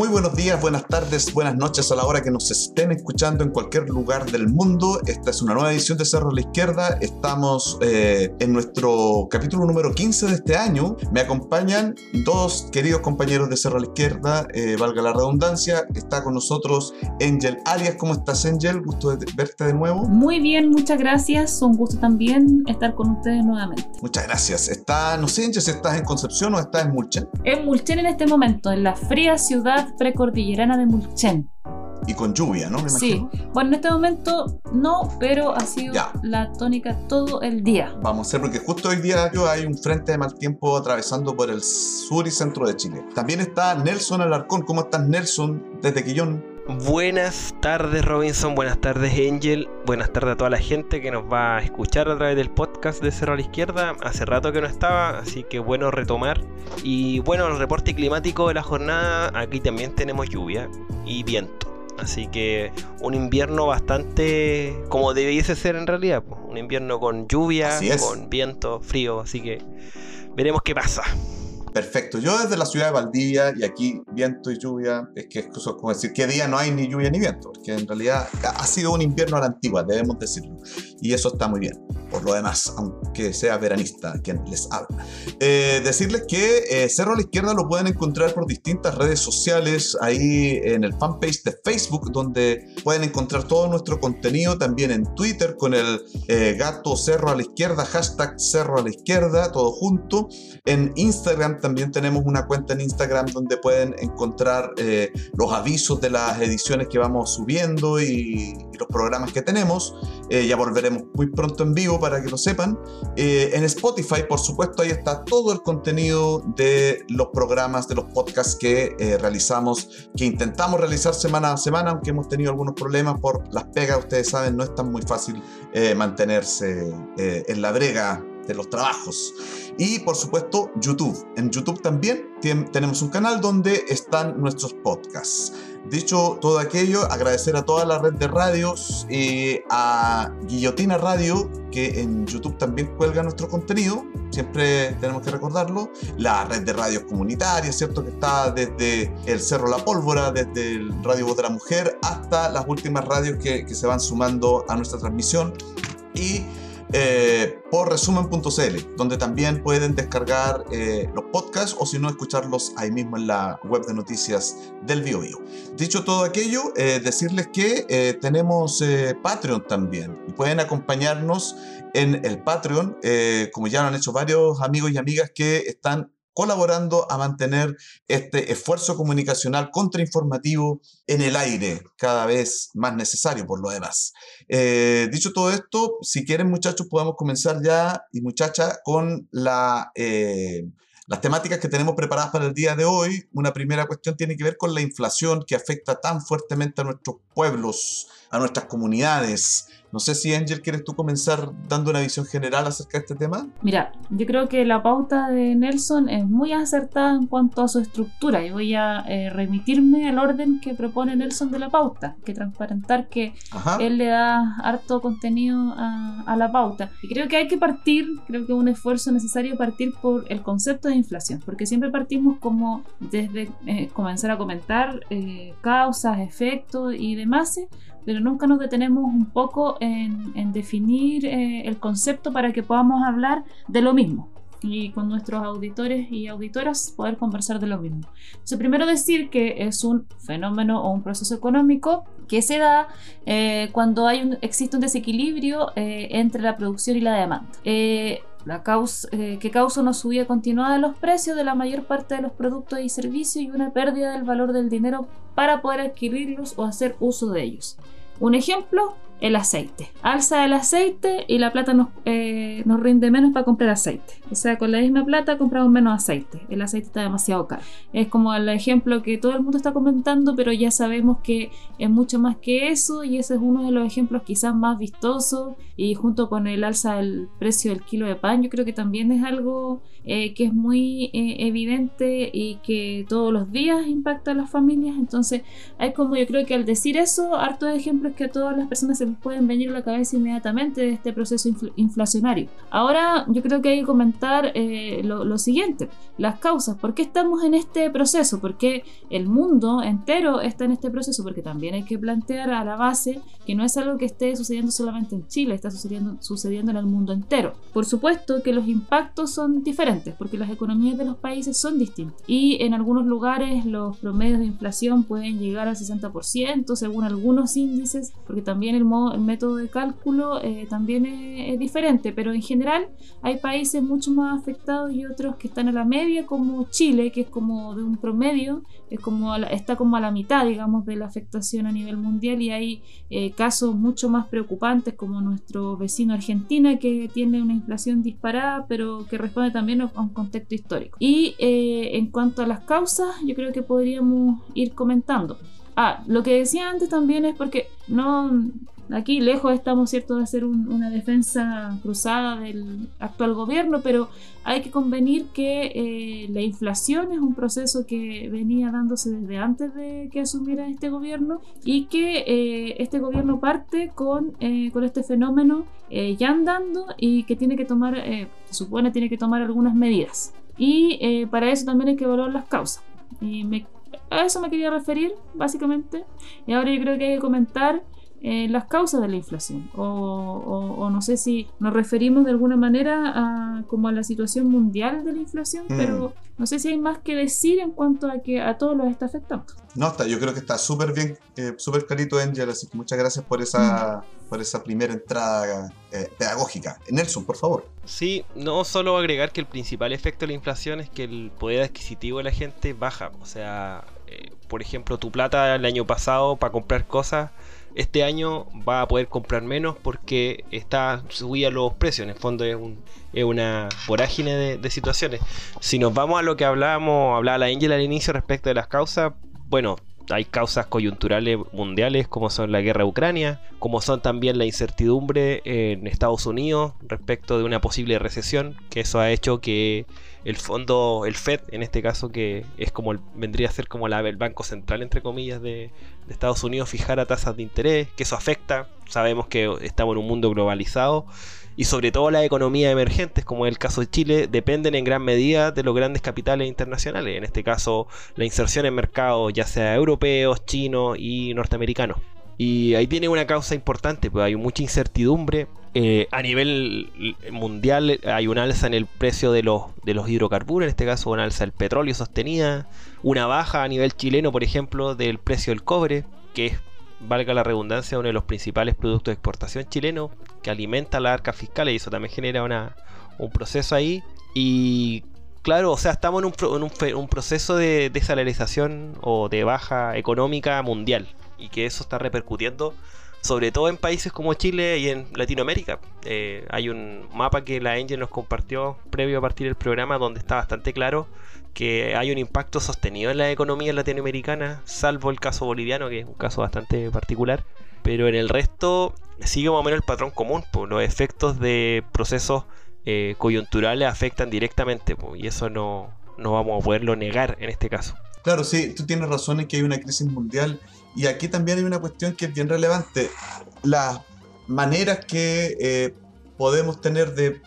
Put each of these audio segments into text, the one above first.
Muy buenos días, buenas tardes, buenas noches a la hora que nos estén escuchando en cualquier lugar del mundo. Esta es una nueva edición de Cerro a la Izquierda. Estamos eh, en nuestro capítulo número 15 de este año. Me acompañan dos queridos compañeros de Cerro a la Izquierda, eh, valga la redundancia. Está con nosotros Angel Arias. ¿Cómo estás, Angel? Gusto de verte de nuevo. Muy bien, muchas gracias. Un gusto también estar con ustedes nuevamente. Muchas gracias. Está, no sé, Angel, si estás en Concepción o estás en Mulchen. En Mulchen en este momento, en la fría ciudad precordillerana de Mulchen. Y con lluvia, ¿no? Me sí, bueno, en este momento no, pero ha sido la tónica todo el día. Vamos a ver, porque justo hoy día yo hay un frente de mal tiempo atravesando por el sur y centro de Chile. También está Nelson Alarcón. ¿Cómo estás, Nelson? Desde Quillón. Buenas tardes Robinson, buenas tardes Angel, buenas tardes a toda la gente que nos va a escuchar a través del podcast de Cerro a la Izquierda. Hace rato que no estaba, así que bueno retomar. Y bueno, el reporte climático de la jornada, aquí también tenemos lluvia y viento. Así que un invierno bastante como debiese ser en realidad. Un invierno con lluvia, con viento, frío. Así que veremos qué pasa. Perfecto. Yo desde la ciudad de Valdivia y aquí viento y lluvia, es que es como decir qué día no hay ni lluvia ni viento, porque en realidad ha sido un invierno a la antigua, debemos decirlo. Y eso está muy bien. Por lo demás, aunque sea veranista quien les habla. Eh, decirles que eh, Cerro a la Izquierda lo pueden encontrar por distintas redes sociales, ahí en el fanpage de Facebook, donde pueden encontrar todo nuestro contenido, también en Twitter con el eh, gato Cerro a la Izquierda, hashtag Cerro a la Izquierda, todo junto. En Instagram también tenemos una cuenta en Instagram donde pueden encontrar eh, los avisos de las ediciones que vamos subiendo y, los programas que tenemos. Eh, ya volveremos muy pronto en vivo para que lo sepan. Eh, en Spotify, por supuesto, ahí está todo el contenido de los programas, de los podcasts que realizamos, que intentamos realizar semana a semana, aunque hemos tenido algunos problemas por las pegas. Ustedes saben, no es tan muy fácil mantenerse en la brega de los trabajos. Y por supuesto YouTube. En YouTube también tenemos un canal donde están nuestros podcasts. Dicho todo aquello, agradecer a toda la red de radios y a Guillotina Radio, que en YouTube también cuelga nuestro contenido, siempre tenemos que recordarlo. La red de radios comunitarias, ¿cierto? Que está desde el Cerro La Pólvora, desde el Radio Voz de la Mujer, hasta las últimas radios que, que se van sumando a nuestra transmisión. Y eh, por resumen.cl, donde también pueden descargar eh, los podcasts o si no, escucharlos ahí mismo en la web de noticias del BioBio. Dicho todo aquello, eh, decirles que tenemos Patreon también y pueden acompañarnos en el Patreon, como ya lo han hecho varios amigos y amigas que están colaborando a mantener este esfuerzo comunicacional contrainformativo en el aire, cada vez más necesario por lo demás. Eh, dicho todo esto, si quieren muchachos, podemos comenzar ya y muchacha con la... Eh, las temáticas que tenemos preparadas para el día de hoy, una primera cuestión tiene que ver con la inflación que afecta tan fuertemente a nuestros pueblos, a nuestras comunidades, no sé si Angel, ¿quieres tú comenzar dando una visión general acerca de este tema? Mira, yo creo que la pauta de Nelson es muy acertada en cuanto a su estructura y voy a eh, remitirme al orden que propone Nelson de la pauta, que transparentar que él le da harto contenido a, la pauta. Y creo que hay que partir, creo que es un esfuerzo necesario partir por el concepto de inflación, porque siempre partimos como desde eh, comenzar a comentar eh, causas, efectos y demás, pero nunca nos detenemos un poco en, definir eh, el concepto para que podamos hablar de lo mismo y con nuestros auditores y auditoras poder conversar de lo mismo. Entonces, primero decir que es un fenómeno o un proceso económico que se da eh, cuando hay un, existe un desequilibrio eh, entre la producción y la demanda. La causa, que causa una subida continuada de los precios de la mayor parte de los productos y servicios y una pérdida del valor del dinero para poder adquirirlos o hacer uso de ellos. Un ejemplo, el aceite. Alza el aceite y la plata nos, eh, nos, rinde menos para comprar aceite. O sea, con la misma plata compramos menos aceite. El aceite está demasiado caro. Es como el ejemplo que todo el mundo está comentando, pero ya sabemos que es mucho más que eso y ese es uno de los ejemplos quizás más vistosos y junto con el alza del precio del kilo de pan, yo creo que también es algo eh, que es muy eh, evidente y que todos los días impacta a las familias. Entonces, hay como yo creo que al decir eso, hartos ejemplos que a todas las personas se pueden venir a la cabeza inmediatamente de este proceso inflacionario. Ahora yo creo que hay que comentar eh, lo, siguiente, las causas, ¿por qué estamos en este proceso? ¿Por qué el mundo entero está en este proceso? Porque también hay que plantear a la base que no es algo que esté sucediendo solamente en Chile, está sucediendo, sucediendo en el mundo entero. Por supuesto que los impactos son diferentes, porque las economías de los países son distintas y en algunos lugares los promedios de inflación pueden llegar al 60% según algunos índices, porque también el, modo, el método de cálculo eh, también es, diferente, pero en general hay países mucho más afectados y otros que están a la media, como Chile, que es como de un promedio, es como está como a la mitad, digamos, de la afectación a nivel mundial y hay eh, casos mucho más preocupantes como nuestro vecino Argentina, que tiene una inflación disparada, pero que responde también a un contexto histórico. Y eh, en cuanto a las causas, yo creo que podríamos ir comentando. Ah, lo que decía antes también es porque no, aquí lejos estamos, ¿cierto?, de hacer una defensa cruzada del actual gobierno, pero hay que convenir que eh, la inflación es un proceso que venía dándose desde antes de que asumiera este gobierno y que eh, este gobierno parte con, eh, con este fenómeno ya andando y que tiene que tomar, se supone, tiene que tomar algunas medidas. Y para eso también hay que evaluar las causas. Y me a eso me quería referir, básicamente. Y ahora yo creo que hay que comentar eh, las causas de la inflación. O, no sé si nos referimos de alguna manera a, como a la situación mundial de la inflación, mm. pero no sé si hay más que decir en cuanto a que a todos los está afectando. No, está, yo creo que está súper bien, eh, súper clarito, Angel, así que muchas gracias por esa, mm. por esa primera entrada eh, pedagógica. Nelson, por favor. Sí, no solo agregar que el principal efecto de la inflación es que el poder adquisitivo de la gente baja. O sea, por ejemplo, tu plata el año pasado para comprar cosas este año va a poder comprar menos porque está subida los precios. En el fondo es, un, es una vorágine de, situaciones. Si nos vamos a lo que hablábamos, hablaba la Angel al inicio respecto de las causas, bueno, hay causas coyunturales mundiales como son la guerra de Ucrania, como son también la incertidumbre en Estados Unidos respecto de una posible recesión, que eso ha hecho que el fondo, el Fed en este caso, que es como vendría a ser como el banco central entre comillas de, de Estados Unidos, fijara tasas de interés, que eso afecta, sabemos que estamos en un mundo globalizado y sobre todo las economías emergentes, como es el caso de Chile, dependen en gran medida de los grandes capitales internacionales, en este caso la inserción en mercados ya sea europeos, chinos y norteamericanos. Y ahí tiene una causa importante, pues hay mucha incertidumbre. Eh, a nivel mundial hay un alza en el precio de los, de los hidrocarburos, en este caso un alza del petróleo sostenida, una baja a nivel chileno, por ejemplo, del precio del cobre, que es valga la redundancia, uno de los principales productos de exportación chileno que alimenta la arca fiscal y eso también genera una, un proceso ahí. Y claro, o sea, estamos en un, un, proceso de desalarización o de baja económica mundial y que eso está repercutiendo sobre todo en países como Chile y en Latinoamérica. Eh, hay un mapa que la Angel nos compartió previo a partir del programa donde está bastante claro que hay un impacto sostenido en la economía latinoamericana, salvo el caso boliviano, que es un caso bastante particular. Pero en el resto sigue más o menos el patrón común, pues los efectos de procesos eh, coyunturales afectan directamente, y eso no, no vamos a poderlo negar en este caso. Claro, sí, tú tienes razón en que hay una crisis mundial y aquí también hay una cuestión que es bien relevante. Las maneras que eh, podemos tener de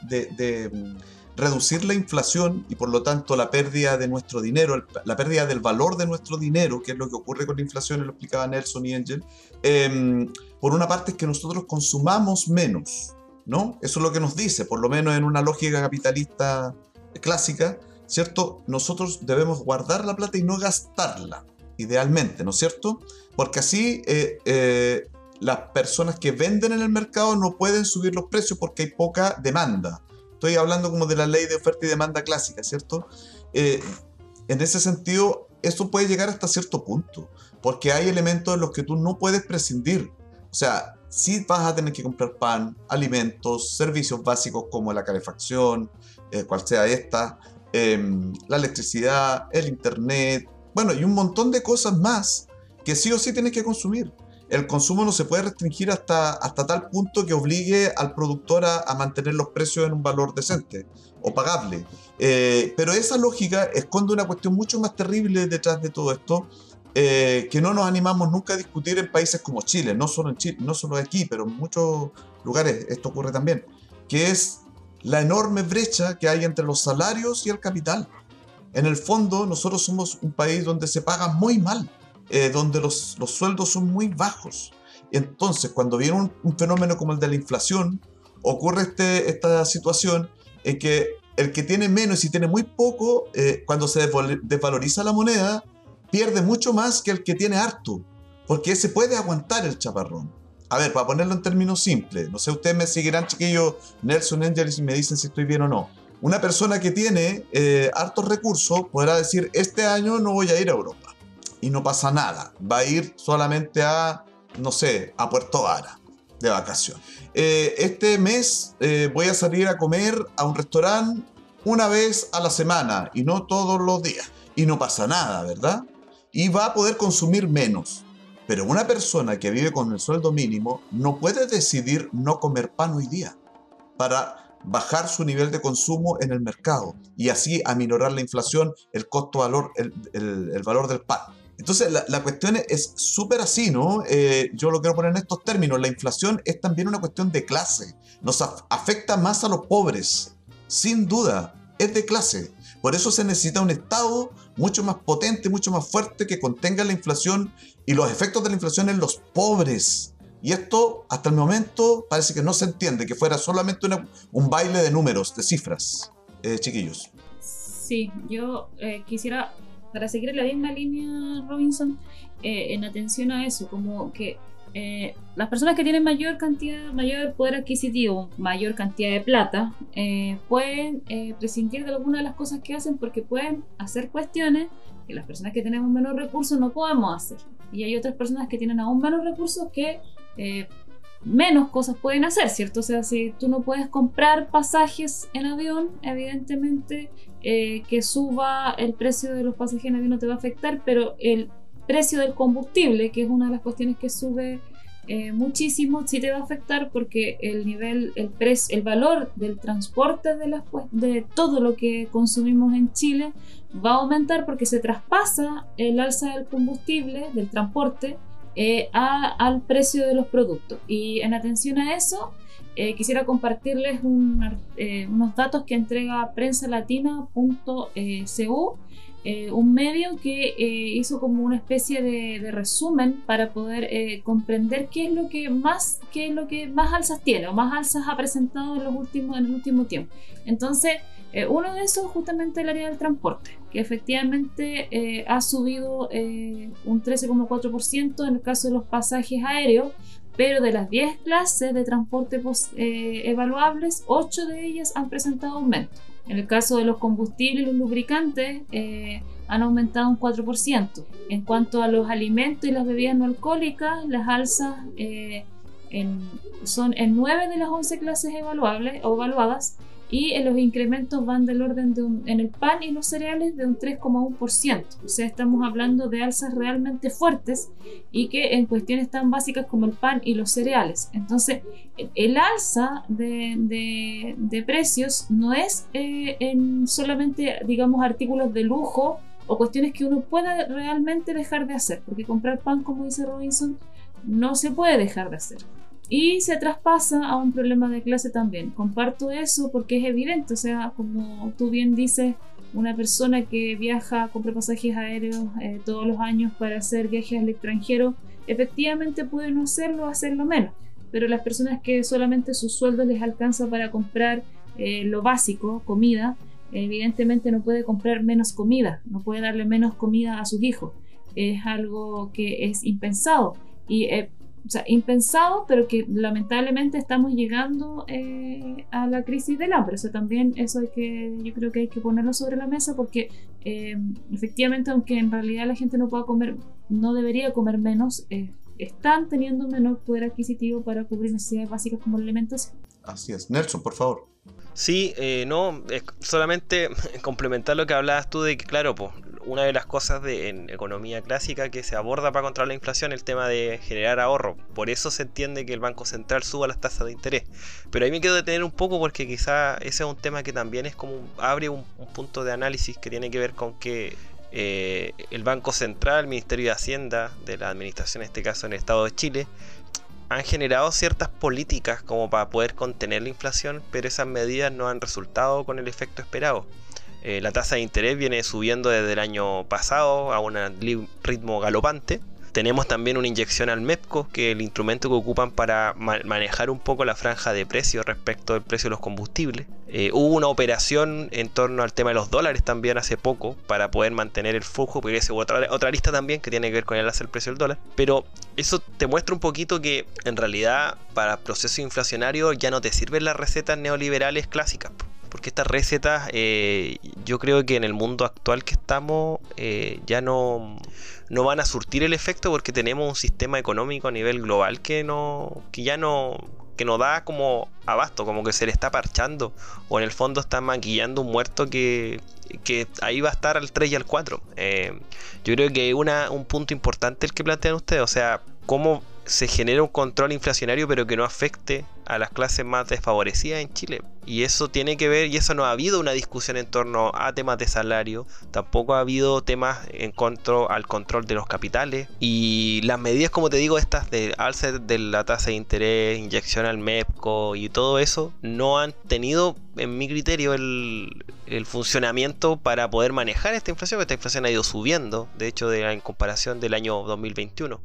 reducir la inflación y por lo tanto la pérdida de nuestro dinero, la pérdida del valor de nuestro dinero, que es lo que ocurre con la inflación, lo explicaba Nelson y Angel, em, por una parte es que nosotros consumamos menos, ¿no? Eso es lo que nos dice, por lo menos en una lógica capitalista clásica, ¿cierto? Nosotros debemos guardar la plata y no gastarla, idealmente, ¿no es cierto? Porque así eh, eh, las personas que venden en el mercado no pueden subir los precios porque hay poca demanda. Estoy hablando como de la ley de oferta y demanda clásica, ¿cierto? Eh, en ese sentido, esto puede llegar hasta cierto punto, porque hay elementos en los que tú no puedes prescindir. O sea, si vas a tener que comprar pan, alimentos, servicios básicos como la calefacción, eh, cual sea esta, em, la electricidad, el internet, bueno, y un montón de cosas más que sí o sí tienes que consumir el consumo no se puede restringir hasta, hasta tal punto que obligue al productor a, mantener los precios en un valor decente o pagable. Eh, pero esa lógica esconde una cuestión mucho más terrible detrás de todo esto, eh, que no nos animamos nunca a discutir en países como Chile, no solo en Chile, no solo aquí, pero en muchos lugares esto ocurre también, que es la enorme brecha que hay entre los salarios y el capital. En el fondo, nosotros somos un país donde se paga muy mal, eh, donde los, los, sueldos son muy bajos. Entonces, cuando viene un, fenómeno como el de la inflación, ocurre este, esta situación en que el que tiene menos y tiene muy poco, eh, cuando se desvaloriza la moneda, pierde mucho más que el que tiene harto, porque se puede aguantar el chaparrón. A ver, para ponerlo en términos simples, no sé, ustedes me seguirán, chiquillos, Nelson Angeles, y me dicen si estoy bien o no. Una persona que tiene eh, hartos recursos podrá decir, este año no voy a ir a Europa. Y no pasa nada. Va a ir solamente a, no sé, a Puerto Vara de vacación. Eh, este mes eh, voy a salir a comer a un restaurante una vez a la semana y no todos los días. Y no pasa nada, ¿verdad? y va a poder consumir menos. Pero una persona que vive con el sueldo mínimo no puede decidir no comer pan hoy día para bajar su nivel de consumo en el mercado y así aminorar la inflación, el costo-valor, el, valor del pan. Entonces la, cuestión es súper así, ¿no? Eh, yo lo quiero poner en estos términos. La inflación es también una cuestión de clase. Nos afecta más a los pobres. Sin duda, es de clase. Por eso se necesita un Estado mucho más potente, mucho más fuerte, que contenga la inflación y los efectos de la inflación en los pobres. Y esto, hasta el momento, parece que no se entiende, que fuera solamente un baile de números, de cifras, eh, chiquillos. Sí, yo eh, quisiera, para seguir en la misma línea, Robinson, eh, en atención a eso, como que eh, las personas que tienen mayor cantidad, mayor poder adquisitivo, mayor cantidad de plata, eh, pueden eh, prescindir de algunas de las cosas que hacen porque pueden hacer cuestiones que las personas que tenemos menos recursos no podemos hacer. Y hay otras personas que tienen aún menos recursos que menos cosas pueden hacer, ¿cierto? O sea, si tú no puedes comprar pasajes en avión, evidentemente que suba el precio de los pasajes en avión no te va a afectar, pero el precio del combustible, que es una de las cuestiones que sube eh, muchísimo, sí te va a afectar porque el nivel, el precio, el valor del transporte de, de todo lo que consumimos en Chile va a aumentar porque se traspasa el alza del combustible, del transporte, eh, al precio de los productos. Y en atención a eso, eh, quisiera compartirles unos datos que entrega prensalatina.cu eh, un medio que eh, hizo como una especie de, resumen para poder eh, comprender qué es lo que más qué es lo que más alzas tiene o más alzas ha presentado en los últimos en el último tiempo entonces uno de esos justamente el área del transporte que efectivamente ha subido un 13,4% en el caso de los pasajes aéreos pero de las 10 clases de transporte evaluables 8 de ellas han presentado aumento en el caso de los combustibles y los lubricantes, eh, han aumentado un 4%. En cuanto a los alimentos y las bebidas no alcohólicas, las alzas eh, son en 9 de las 11 clases evaluables o evaluadas y los incrementos van del orden de un, en el pan y los cereales de un 3,1%. O sea, estamos hablando de alzas realmente fuertes y que en cuestiones tan básicas como el pan y los cereales. Entonces, el alza de, de, precios no es eh, en solamente, digamos, artículos de lujo o cuestiones que uno pueda realmente dejar de hacer, porque comprar pan, como dice Robinson, no se puede dejar de hacer y se traspasa a un problema de clase también. Comparto eso porque es evidente, o sea, como tú bien dices, una persona que viaja, compra pasajes aéreos eh, todos los años para hacer viajes al extranjero, efectivamente puede no hacerlo hacerlo menos, pero las personas que solamente su sueldo les alcanza para comprar eh, lo básico, comida, evidentemente no puede comprar menos comida, no puede darle menos comida a sus hijos. Es algo que es impensado. Y eh, o sea, impensado, pero que lamentablemente estamos llegando eh, a la crisis del hambre. O sea, también eso hay que, yo creo que hay que ponerlo sobre la mesa porque eh, efectivamente, aunque en realidad la gente no pueda comer, no debería comer menos, eh, están teniendo menor poder adquisitivo para cubrir necesidades básicas como la alimentación. Así es. Nelson, por favor. Sí, no, solamente complementar lo que hablabas tú de que, claro, pues una de las cosas de, en economía clásica que se aborda para controlar la inflación es el tema de generar ahorro. Por eso se entiende que el Banco Central suba las tasas de interés. Pero ahí me quiero detener un poco porque quizá ese es un tema que también es como abre un, punto de análisis que tiene que ver con que eh, el Banco Central, el Ministerio de Hacienda, de la Administración, en este caso en el Estado de Chile, han generado ciertas políticas como para poder contener la inflación, pero esas medidas no han resultado con el efecto esperado. Eh, la tasa de interés viene subiendo desde el año pasado a un ritmo galopante tenemos también una inyección al MEPCO, que es el instrumento que ocupan para manejar un poco la franja de precio respecto al precio de los combustibles. Eh, hubo una operación en torno al tema de los dólares también hace poco para poder mantener el flujo, porque es otra, otra lista también que tiene que ver con el del precio del dólar. Pero eso te muestra un poquito que en realidad para proceso inflacionario ya no te sirven las recetas neoliberales clásicas porque estas recetas eh, yo creo que en el mundo actual que estamos eh, ya no, no van a surtir el efecto porque tenemos un sistema económico a nivel global que no que ya no que no da como abasto, como que se le está parchando o en el fondo está maquillando un muerto que, que ahí va a estar al 3 y al 4. Eh, yo creo que una, un punto importante el que plantean ustedes, o sea, cómo se genera un control inflacionario pero que no afecte a las clases más desfavorecidas en Chile. Y eso tiene que ver, y eso no ha habido una discusión en torno a temas de salario, tampoco ha habido temas en control al control de los capitales. Y las medidas, como te digo, estas de alza de la tasa de interés, inyección al MEPCO y todo eso, no han tenido, en mi criterio, el, funcionamiento para poder manejar esta inflación, esta inflación ha ido subiendo, de hecho, en comparación del año 2021.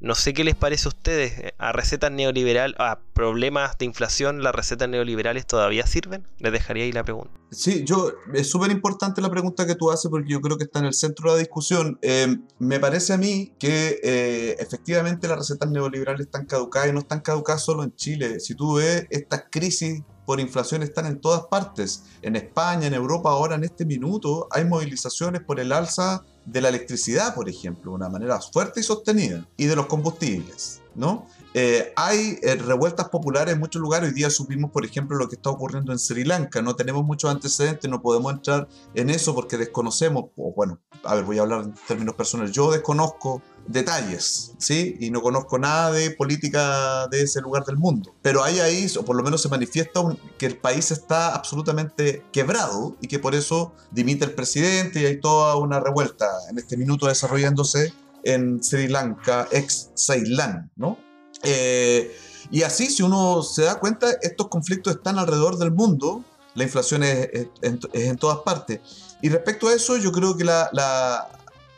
No sé qué les parece a ustedes. Eh, ¿A recetas neoliberales, a problemas de inflación, las recetas neoliberales todavía sirven? Les dejaría ahí la pregunta. Sí, yo, es súper importante la pregunta que tú haces porque yo creo que está en el centro de la discusión. Eh, me parece a mí que eh, efectivamente las recetas neoliberales están caducadas y no están caducadas solo en Chile. Si tú ves estas crisis por inflación están en todas partes. En España, en Europa, ahora en este minuto hay movilizaciones por el alza de la electricidad, por ejemplo, de una manera fuerte y sostenida, y de los combustibles, ¿no? Eh, hay eh, revueltas populares en muchos lugares. Hoy día supimos, por ejemplo, lo que está ocurriendo en Sri Lanka. No tenemos muchos antecedentes, no podemos entrar en eso porque desconocemos, o bueno, a ver, voy a hablar en términos personales. Yo desconozco detalles, ¿sí? Y no conozco nada de política de ese lugar del mundo. Pero hay ahí, o por lo menos se manifiesta que el país está absolutamente quebrado y que por eso dimite el presidente y hay toda una revuelta en este minuto desarrollándose en Sri Lanka, ex Ceilán, ¿no? Eh, y así, si uno se da cuenta, estos conflictos están alrededor del mundo, la inflación es, en, todas partes. Y respecto a eso, yo creo que la,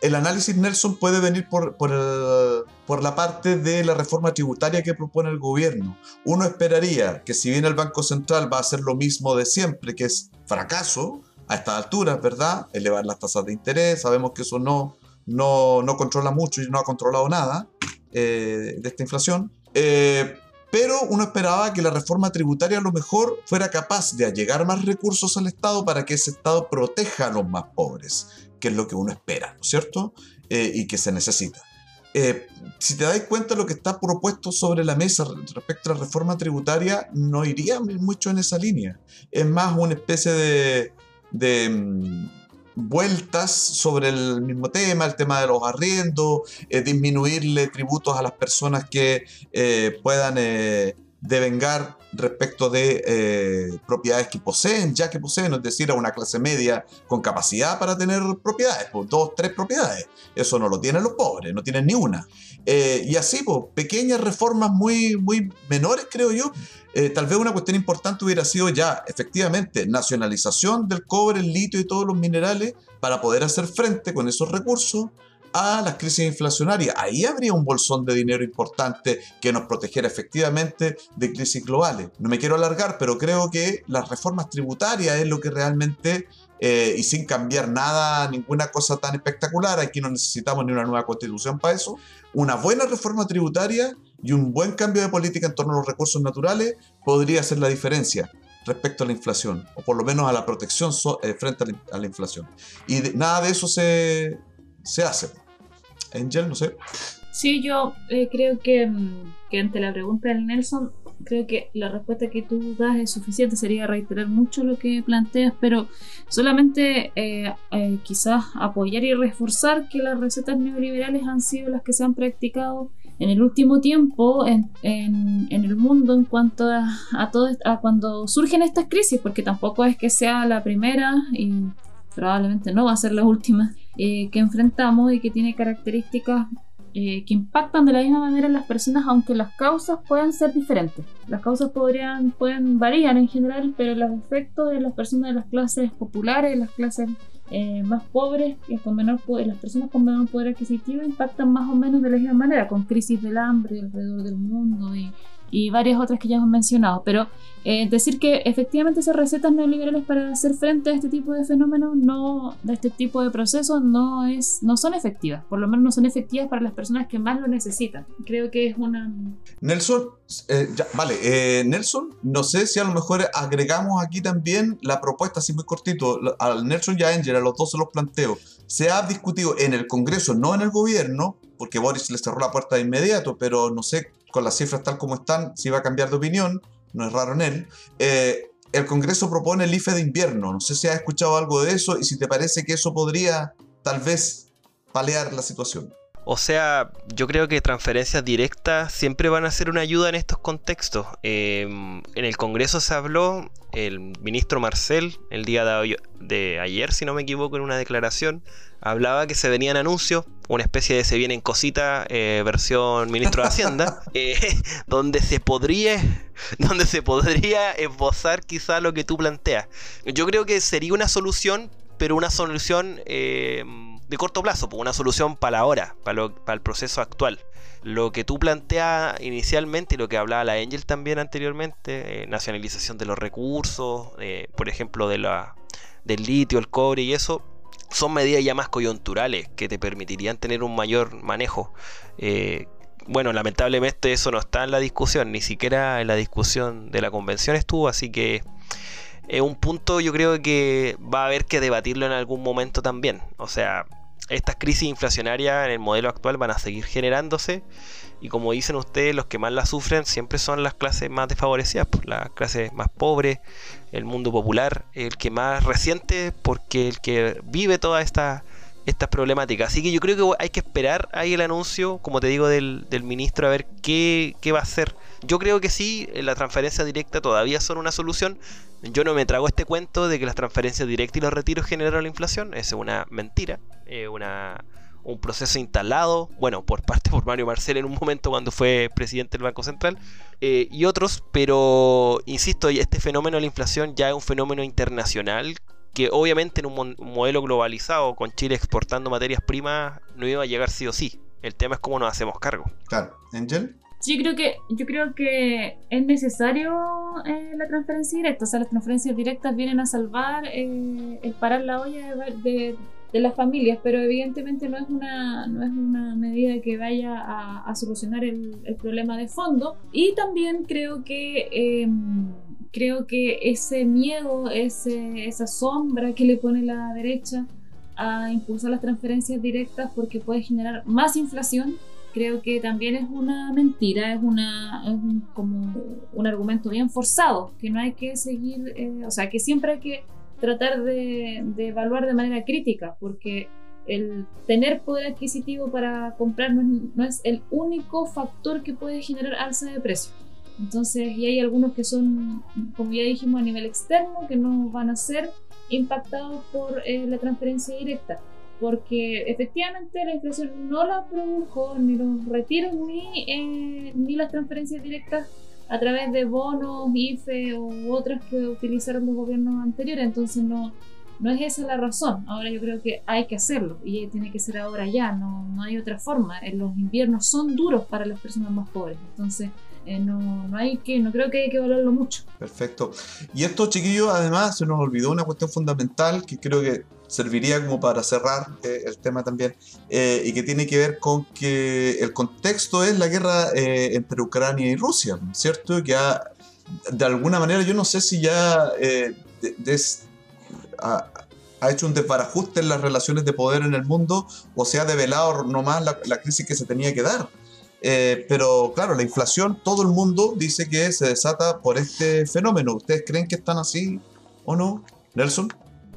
el análisis Nelson puede venir por, por, la parte de la reforma tributaria que propone el gobierno. Uno esperaría que si bien el Banco Central va a hacer lo mismo de siempre, que es fracaso a estas alturas, ¿verdad? Elevar las tasas de interés, sabemos que eso no, no, no controla mucho y no ha controlado nada eh, de esta inflación. Eh, pero uno esperaba que la reforma tributaria a lo mejor fuera capaz de allegar más recursos al Estado para que ese Estado proteja a los más pobres que es lo que uno espera, ¿no es cierto? Eh, y que se necesita. Eh, si te das cuenta, lo que está propuesto sobre la mesa respecto a la reforma tributaria no iría mucho en esa línea. Es más una especie de, de mm, vueltas sobre el mismo tema, el tema de los arriendos, eh, disminuirle tributos a las personas que puedan devengar respecto de eh, propiedades que poseen, ya que poseen, es decir, a una clase media con capacidad para tener propiedades, pues, dos, tres propiedades. Eso no lo tienen los pobres, no tienen ni una. Eh, y así, pues, pequeñas reformas muy, muy menores, creo yo. Eh, tal vez una cuestión importante hubiera sido ya, efectivamente, nacionalización del cobre, el litio y todos los minerales para poder hacer frente con esos recursos a las crisis inflacionarias. Ahí habría un bolsón de dinero importante que nos protegiera efectivamente de crisis globales. No me quiero alargar, pero creo que las reformas tributarias es lo que realmente, eh, y sin cambiar nada, ninguna cosa tan espectacular, aquí no necesitamos ni una nueva constitución para eso, una buena reforma tributaria y un buen cambio de política en torno a los recursos naturales podría hacer la diferencia respecto a la inflación, o por lo menos a la protección eh, frente a la, inflación. Y nada de eso se, se hace. Angel, no sé. Sí, yo eh, creo que, mm, que, ante la pregunta del Nelson, creo que la respuesta que tú das es suficiente. Sería reiterar mucho lo que planteas, pero solamente eh, eh, quizás apoyar y reforzar que las recetas neoliberales han sido las que se han practicado en el último tiempo en, el mundo en cuanto a, cuando surgen estas crisis, porque tampoco es que sea la primera probablemente no va a ser la última, eh, que enfrentamos y que tiene características eh, que impactan de la misma manera en las personas, aunque las causas puedan ser diferentes. Las causas podrían, pueden variar en general, pero los efectos de las personas de las clases populares, las clases eh, más pobres, con menor las personas con menor poder adquisitivo impactan más o menos de la misma manera, con crisis del hambre alrededor del mundo y y varias otras que ya hemos mencionado. Pero eh, decir que efectivamente esas recetas neoliberales para hacer frente a este tipo de fenómenos, no, de este tipo de procesos, no, es, no son efectivas. Por lo menos no son efectivas para las personas que más lo necesitan. Creo que es una... Nelson, eh, vale, eh, Nelson, no sé si a lo mejor agregamos aquí también la propuesta, así muy cortito, al Nelson y a Angel, a los dos se los planteo. Se ha discutido en el Congreso, no en el gobierno, porque Boris le cerró la puerta de inmediato, pero no sé con las cifras tal como están, si va a cambiar de opinión, no es raro en él. Eh, el Congreso propone el IFE de invierno. No sé si has escuchado algo de eso y si te parece que eso podría tal vez paliar la situación. O sea, yo creo que transferencias directas siempre van a ser una ayuda en estos contextos. Em, en el Congreso se habló, el ministro Marcel, el día de, ayer, si no me equivoco, en una declaración, hablaba que se venían anuncios, una especie de se vienen cositas, eh, versión ministro de Hacienda, eh, donde se podría, donde se podría esbozar quizá lo que tú planteas. Yo creo que sería una solución, pero una solución em, de corto plazo, pues una solución para la hora, para, el proceso actual. Lo que tú planteas inicialmente y lo que hablaba la Angel también anteriormente, eh, nacionalización de los recursos, eh, por ejemplo, de la, del litio, el cobre y eso, son medidas ya más coyunturales que te permitirían tener un mayor manejo. Eh, bueno, lamentablemente eso no está en la discusión, ni siquiera en la discusión de la convención estuvo, así que es un punto yo creo que va a haber que debatirlo en algún momento también. O sea, estas crisis inflacionarias en el modelo actual van a seguir generándose y como dicen ustedes, los que más la sufren siempre son las clases más desfavorecidas, pues, las clases más pobres, el mundo popular, el que más reciente porque el que vive todas estas estas problemáticas. Así que yo creo que hay que esperar ahí el anuncio, como te digo, del, del ministro a ver qué, qué va a hacer. Yo creo que sí, la transferencia directa todavía son una solución, yo no me trago este cuento de que las transferencias directas y los retiros generaron la inflación. Es una mentira. una, un proceso instalado, bueno, por parte por Mario Marcel en un momento cuando fue presidente del Banco Central eh, y otros, pero insisto, este fenómeno de la inflación ya es un fenómeno internacional que obviamente en un, modelo globalizado con Chile exportando materias primas no iba a llegar sí o sí. El tema es cómo nos hacemos cargo. Claro, Angel. Yo creo que, yo creo que es necesario eh, la transferencia directa. O sea, las transferencias directas vienen a salvar eh, el parar la olla de, de, las familias, pero evidentemente no es una, no es una medida que vaya a, solucionar el, el, problema de fondo. Y también creo que em, creo que ese miedo, ese, esa sombra que le pone la derecha a impulsar las transferencias directas porque puede generar más inflación creo que también es una mentira, es, una, es un, como un argumento bien forzado, que no hay que seguir, eh, o sea, que siempre hay que tratar de, evaluar de manera crítica, porque el tener poder adquisitivo para comprar no es, el único factor que puede generar alza de precio. Entonces, y hay algunos que son, como ya dijimos, a nivel externo, que no van a ser impactados por eh, la transferencia directa porque efectivamente la inflación no la produjo ni los retiros ni, eh, ni las transferencias directas a través de bonos, IFE u otras que utilizaron los gobiernos anteriores, entonces no, no es esa la razón. Ahora yo creo que hay que hacerlo y tiene que ser ahora ya, no, no hay otra forma. Los inviernos son duros para las personas más pobres, entonces eh, no, no, hay que, no creo que hay que valorarlo mucho. Perfecto. Y esto, chiquillos, además se nos olvidó una cuestión fundamental que creo que serviría como para cerrar eh, el tema también, eh, y que tiene que ver con que el contexto es la guerra entre Ucrania y Rusia, ¿cierto? Que de alguna manera, yo no sé si ya ha, ha, hecho un desbarajuste en las relaciones de poder en el mundo o se ha develado nomás la, la crisis que se tenía que dar. Eh, pero claro, la inflación, todo el mundo dice que se desata por este fenómeno. ¿Ustedes creen que están así o no, Nelson?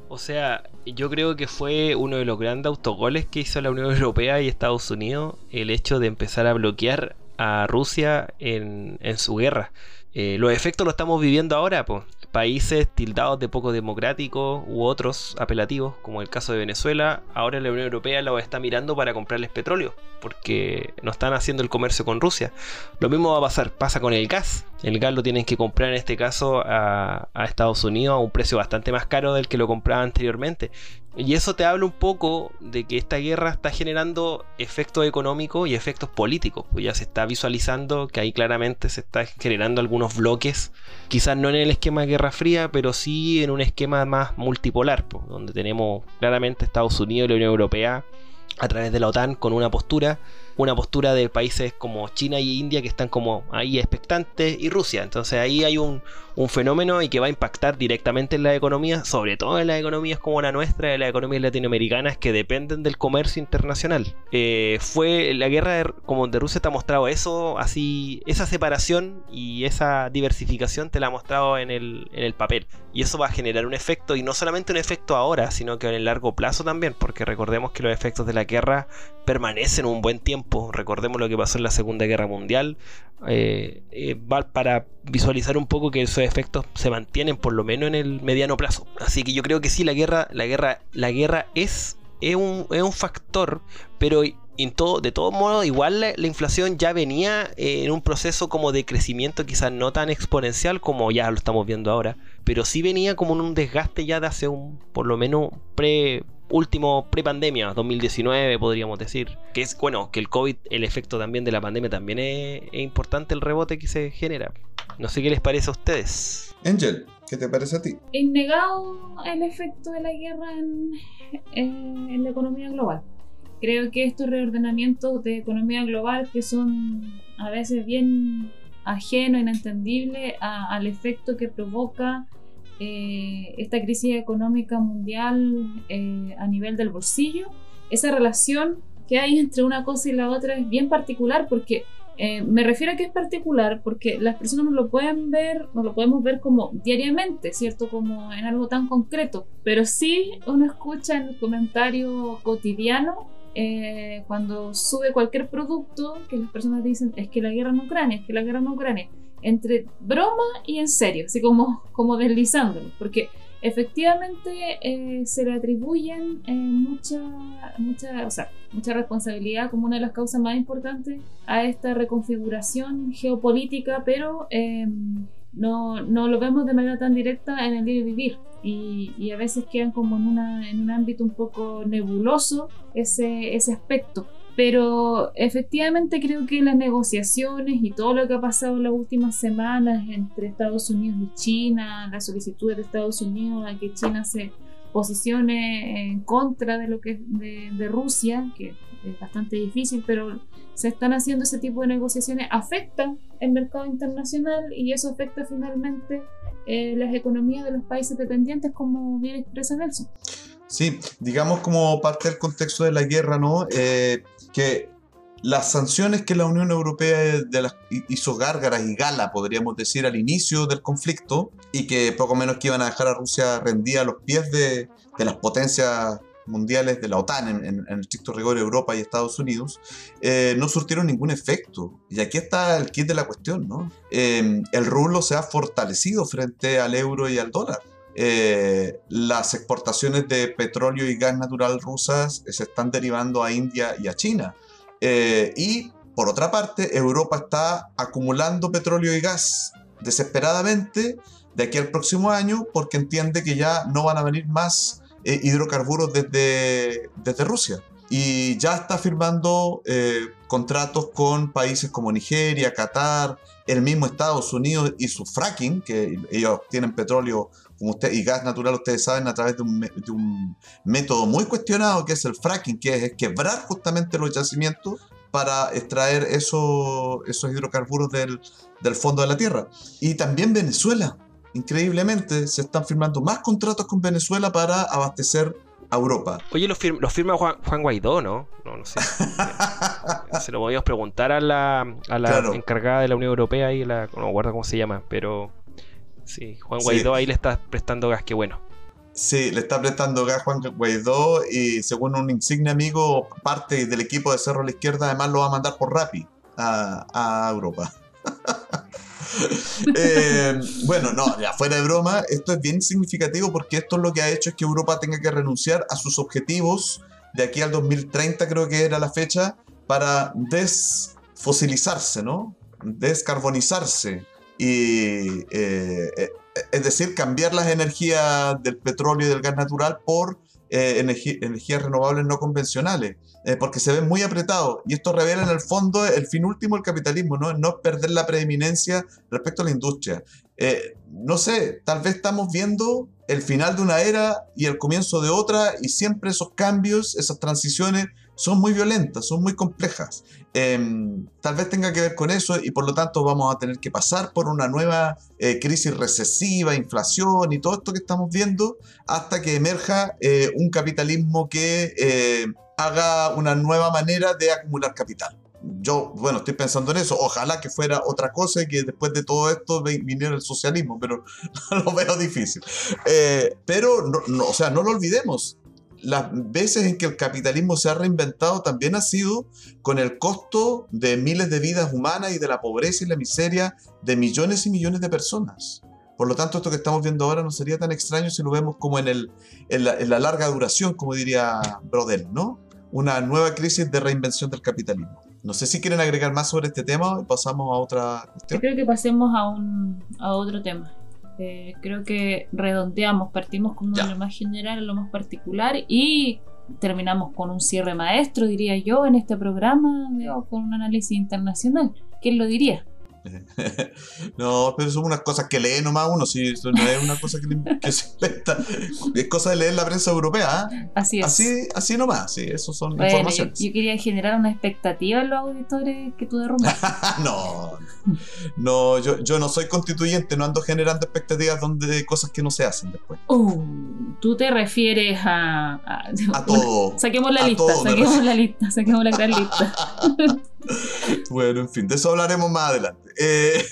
O sea, yo creo que fue uno de los grandes autogoles que hizo la Unión Europea y Estados Unidos el hecho de empezar a bloquear a Rusia en, su guerra. Eh, los efectos lo estamos viviendo ahora, pues países tildados de poco democráticos u otros apelativos, como el caso de Venezuela, ahora la Unión Europea los está mirando para comprarles petróleo, porque no están haciendo el comercio con Rusia. Lo mismo va a pasar, pasa con el gas. El gas lo tienen que comprar en este caso a, Estados Unidos a un precio bastante más caro del que lo compraba anteriormente. Y eso te habla un poco de que esta guerra está generando efectos económicos y efectos políticos. Pues ya se está visualizando que ahí claramente se está generando algunos bloques, quizás no en el esquema de Guerra Fría, pero sí en un esquema más multipolar, pues, donde tenemos claramente Estados Unidos y la Unión Europea a través de la OTAN con una postura una postura de países como China y India que están como ahí expectantes y Rusia. Entonces ahí hay un, fenómeno y que va a impactar directamente en la economía, sobre todo en las economías como la nuestra, en las economías latinoamericanas que dependen del comercio internacional. Eh, fue la guerra de, como de Rusia te ha mostrado eso, así, esa separación y esa diversificación te la ha mostrado en el, en el papel. Y eso va a generar un efecto, y no solamente un efecto ahora, sino que en el largo plazo también, porque recordemos que los efectos de la guerra permanecen un buen tiempo Recordemos lo que pasó en la Segunda Guerra Mundial. Eh, eh, para visualizar un poco que esos efectos se mantienen por lo menos en el mediano plazo. Así que yo creo que sí, la guerra, la guerra, la guerra es, es, un, factor, pero en todo, de todos modos, igual la, inflación ya venía en un proceso como de crecimiento, quizás no tan exponencial como ya lo estamos viendo ahora, pero sí venía como en un desgaste ya de hace un, por lo menos, pre, último pre-pandemia, 2019 podríamos decir. Que es, bueno, que el COVID, el efecto también de la pandemia también es, importante el rebote que se genera. No sé qué les parece a ustedes. Angel, ¿qué te parece a ti? Innegado el efecto de la guerra en, en, la economía global. Creo que estos reordenamientos de economía global que son a veces bien ajenos, inentendibles al efecto que provoca eh, esta crisis económica mundial eh, a nivel del bolsillo, esa relación que hay entre una cosa y la otra es bien particular porque eh, me refiero a que es particular porque las personas no lo pueden ver, no lo podemos ver como diariamente, ¿cierto? Como en algo tan concreto, pero sí uno escucha en el comentario cotidiano cuando sube cualquier producto que las personas dicen es que la guerra en Ucrania, es que la guerra en Ucrania entre broma y en serio, así como, como deslizándolo, porque efectivamente eh, se le atribuyen eh, mucha, mucha, o sea, mucha responsabilidad como una de las causas más importantes a esta reconfiguración geopolítica, pero em, no, no, lo vemos de manera tan directa en el día de vivir y, y, a veces quedan como en, una, en un ámbito un poco nebuloso ese, ese aspecto. Pero efectivamente creo que las negociaciones y todo lo que ha pasado en las últimas semanas entre Estados Unidos y China, la solicitud de Estados Unidos a que China se posicione en contra de lo que de, de Rusia, que es bastante difícil, pero se están haciendo ese tipo de negociaciones, afectan el mercado internacional y eso afecta finalmente eh, las economías de los países dependientes, como bien expresa Nelson. Sí, digamos como parte del contexto de la guerra, ¿no? Eh, que las sanciones que la Unión Europea de las, hizo gárgaras y gala, podríamos decir, al inicio del conflicto, y que poco menos que iban a dejar a Rusia rendida a los pies de, de las potencias mundiales de la OTAN, en, en, en estricto rigor Europa y Estados Unidos, eh, no surtieron ningún efecto. Y aquí está el kit de la cuestión, ¿no? Eh, el rublo se ha fortalecido frente al euro y al dólar. Eh, las exportaciones de petróleo y gas natural rusas se están derivando a India y a China. Eh, y por otra parte, Europa está acumulando petróleo y gas desesperadamente de aquí al próximo año porque entiende que ya no van a venir más eh, hidrocarburos desde, desde Rusia. Y ya está firmando contratos con países como Nigeria, Qatar, el mismo Estados Unidos y su fracking, que ellos tienen petróleo como usted, y gas natural, ustedes saben, a través de un, método muy cuestionado que es el fracking, que es quebrar justamente los yacimientos para extraer esos, esos hidrocarburos del, del fondo de la tierra. Y también Venezuela, increíblemente, se están firmando más contratos con Venezuela para abastecer a Europa. Oye, los, firma Juan, Guaidó, ¿no? No, no sé. se lo podíamos preguntar a la, a la encargada de la Unión Europea y la. No guarda cómo se llama, pero Sí, Juan Guaidó ahí le está prestando gas, qué bueno. Sí, le está prestando gas Juan Guaidó y según un insigne amigo, parte del equipo de Cerro a la Izquierda además lo va a mandar por Rappi a, Europa. Eh, bueno, no, ya fuera de broma, esto es bien significativo porque esto es lo que ha hecho es que Europa tenga que renunciar a sus objetivos de aquí al 2030, creo que era la fecha, para desfosilizarse, ¿no? Descarbonizarse. Y eh, eh, es decir, cambiar las energías del petróleo y del gas natural por eh, energías renovables no convencionales, porque se ven muy apretados. Y esto revela en el fondo el fin último del capitalismo, ¿no? no perder la preeminencia respecto a la industria. No sé, tal vez estamos viendo el final de una era y el comienzo de otra, y siempre esos cambios, esas transiciones son muy violentas, son muy complejas. Em, tal vez tenga que ver con eso y por lo tanto vamos a tener que pasar por una nueva eh, crisis recesiva, inflación y todo esto que estamos viendo hasta que emerja eh, un capitalismo que eh, haga una nueva manera de acumular capital. Yo, bueno, estoy pensando en eso. Ojalá que fuera otra cosa y que después de todo esto viniera el socialismo, pero lo veo difícil. pero, no, o sea, no lo olvidemos las veces en que el capitalismo se ha reinventado también ha sido con el costo de miles de vidas humanas y de la pobreza y la miseria de millones y millones de personas. Por lo tanto, esto que estamos viendo ahora no sería tan extraño si lo vemos como en, el, en, la, larga duración, como diría Brodel, ¿no? Una nueva crisis de reinvención del capitalismo. No sé si quieren agregar más sobre este tema o pasamos a otra cuestión. Yo creo que pasemos a, un, a otro tema. Eh, creo que redondeamos, partimos como de lo más general a lo más particular y terminamos con un cierre maestro, diría yo, en este programa, con un análisis internacional. ¿Quién lo diría? no, pero son unas cosas que lee nomás uno, si eso no es una cosa que, se inventa, es cosa de leer la prensa europea. ¿ah? Así es. Así, así nomás, sí, eso son informaciones. Yo, quería generar una expectativa en los auditores que tú derrumbas. no, no, yo, yo no soy constituyente, no ando generando expectativas donde cosas que no se hacen después. Uh, tú te refieres a. A, todo. saquemos la lista, saquemos la lista, saquemos la gran lista. Bueno, en fin, de eso hablaremos más adelante. Eh,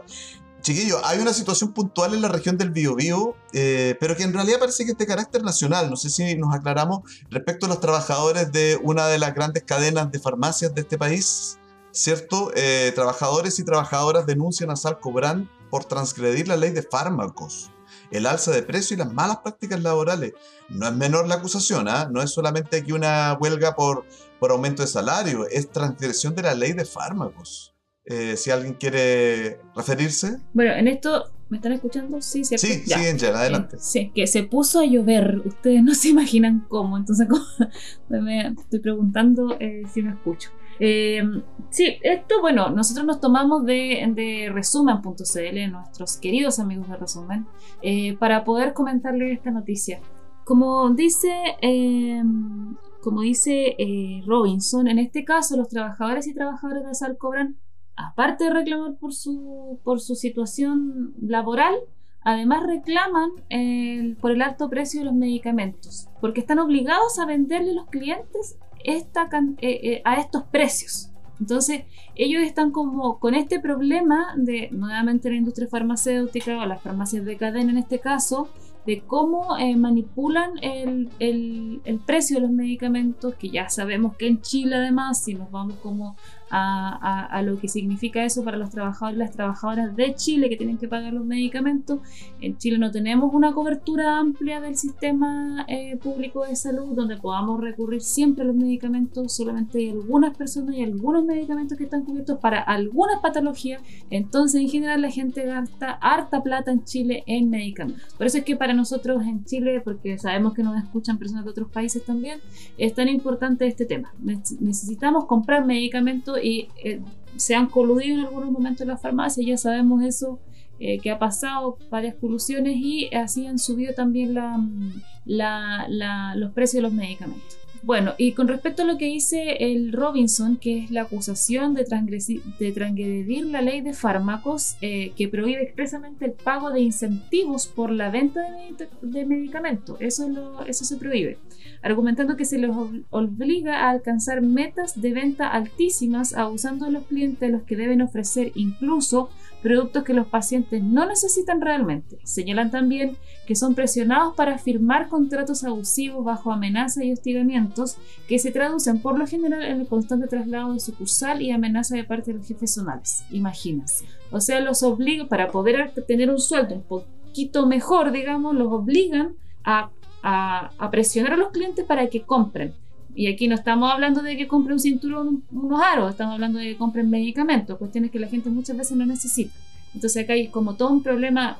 chiquillo, hay una situación puntual en la región del Biobío, eh, pero que en realidad parece que es de carácter nacional. No sé si nos aclaramos respecto a los trabajadores de una de las grandes cadenas de farmacias de este país, ¿cierto? Eh, trabajadores y trabajadoras denuncian a Salcobran por transgredir la ley de fármacos el alza de precios y las malas prácticas laborales. No es menor la acusación, ¿ah? no es solamente aquí una huelga por, por aumento de salario, es transgresión de la ley de fármacos. Eh, si alguien quiere referirse. Bueno, en esto, ¿me están escuchando? Sí, ¿cierto? Sí, sí, Angel, adelante. sí, que se puso a llover, ustedes no se imaginan cómo, entonces me estoy preguntando eh, si me escucho. Eh, sí, esto, bueno, nosotros nos tomamos de, de resumen.cl, nuestros queridos amigos de resumen, para poder comentarles esta noticia. Como dice como dice eh, Robinson, en este caso los trabajadores y trabajadoras de sal cobran, aparte de reclamar por su, por su situación laboral, además reclaman por el alto precio de los medicamentos, porque están obligados a venderle a los clientes eh, eh, a estos precios. Entonces, ellos están como con este problema de nuevamente la industria farmacéutica o las farmacias de cadena en este caso, de cómo eh, manipulan el, el, precio de los medicamentos, que ya sabemos que en Chile además, si nos vamos como a, lo que significa eso para los trabajadores y las trabajadoras de Chile que tienen que pagar los medicamentos. En Chile no tenemos una cobertura amplia del sistema eh, público de salud donde podamos recurrir siempre a los medicamentos. Solamente hay algunas personas y algunos medicamentos que están cubiertos para algunas patologías. Entonces, en general, la gente gasta harta plata en Chile en medicamentos. Por eso es que para nosotros en Chile, porque sabemos que nos escuchan personas de otros países también, es tan importante este tema. Necesitamos comprar medicamentos y eh, se han coludido en algunos momentos en las farmacias, ya sabemos eso eh, que ha pasado, varias colusiones y así han subido también los precios de los medicamentos. Bueno, y con respecto a lo que dice el Robinson, que es la acusación de, de transgredir la ley de fármacos eh, que prohíbe expresamente el pago de incentivos por la venta de, medicamentos, eso, eso se prohíbe, argumentando que se les obliga a alcanzar metas de venta altísimas, abusando de los clientes los que deben ofrecer incluso productos que los pacientes no necesitan realmente. Señalan también que son presionados para firmar contratos abusivos bajo amenaza y hostigamientos que se traducen por lo general en el constante traslado de sucursal y amenaza de parte de los jefes zonales. Imagínense. O sea, los obliga, para poder tener un sueldo un poquito mejor, digamos, los obligan a, a presionar a los clientes para que compren y aquí no estamos hablando de que compre un cinturón, unos aros, estamos hablando de que compren medicamentos, cuestiones que la gente muchas veces no necesita. Entonces acá hay como todo un problema,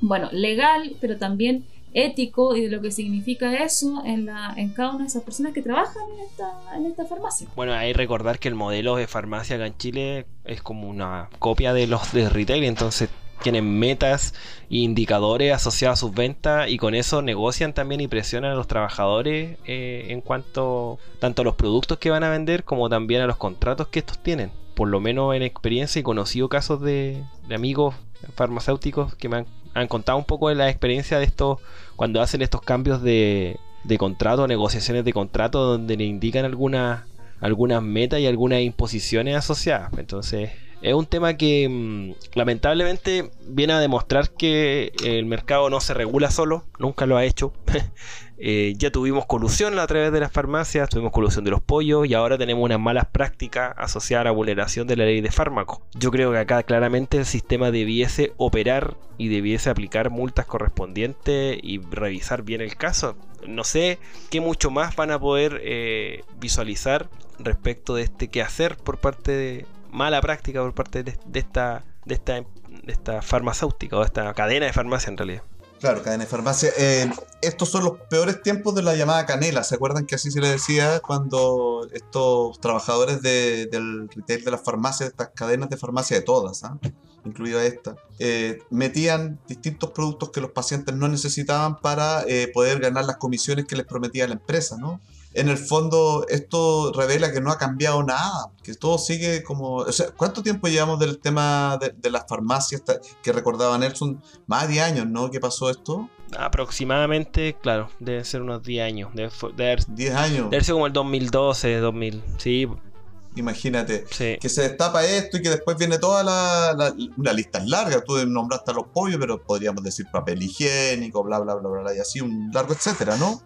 bueno, legal, pero también ético y de lo que significa eso en, la, en cada una de esas personas que trabajan en esta, en esta farmacia. Bueno, hay que recordar que el modelo de farmacia acá en Chile es como una copia de los de retail, entonces tienen metas e indicadores asociados a sus ventas y con eso negocian también y presionan a los trabajadores eh, en cuanto tanto a los productos que van a vender como también a los contratos que estos tienen. Por lo menos en experiencia he conocido casos de, amigos farmacéuticos que me han, contado un poco de la experiencia de esto cuando hacen estos cambios de, de contrato, negociaciones de contrato donde le indican algunas algunas metas y algunas imposiciones asociadas. Entonces es un tema que mm, lamentablemente viene a demostrar que el mercado no se regula solo, nunca lo ha hecho. Eh, ya tuvimos colusión a través de las farmacias, tuvimos colusión de los pollos y ahora tenemos unas malas prácticas asociadas a la vulneración de la ley de fármacos. Yo creo que acá claramente el sistema debiese operar y debiese aplicar multas correspondientes y revisar bien el caso. No sé qué mucho más van a poder eh, visualizar respecto de este quehacer por parte de, mala práctica por parte de, esta, de, esta, de esta farmacéutica o de esta cadena de farmacia en realidad. Claro, cadena de farmacia. Eh, estos son los peores tiempos de la llamada canela. ¿Se acuerdan que así se le decía cuando estos trabajadores del retail de las farmacias, de estas cadenas de farmacia de todas, ¿ah? incluida esta, eh, metían distintos productos que los pacientes no necesitaban para eh, poder ganar las comisiones que les prometía la empresa, ¿no? En el fondo esto revela que no ha cambiado nada, que todo sigue como... O sea, ¿cuánto tiempo llevamos del tema de, las farmacias que recordaba Nelson? Más de 10 años, ¿no? ¿Qué pasó esto? Aproximadamente, claro, debe ser unos 10 años. Debe, 10 años. Debe ser como el 2012, 2000, sí. Imagínate, que se destapa esto y que después viene toda la, la, una lista larga. Tú nombraste a los pollos, pero podríamos decir papel higiénico, bla, bla, bla, bla, y así un largo etcétera, ¿no?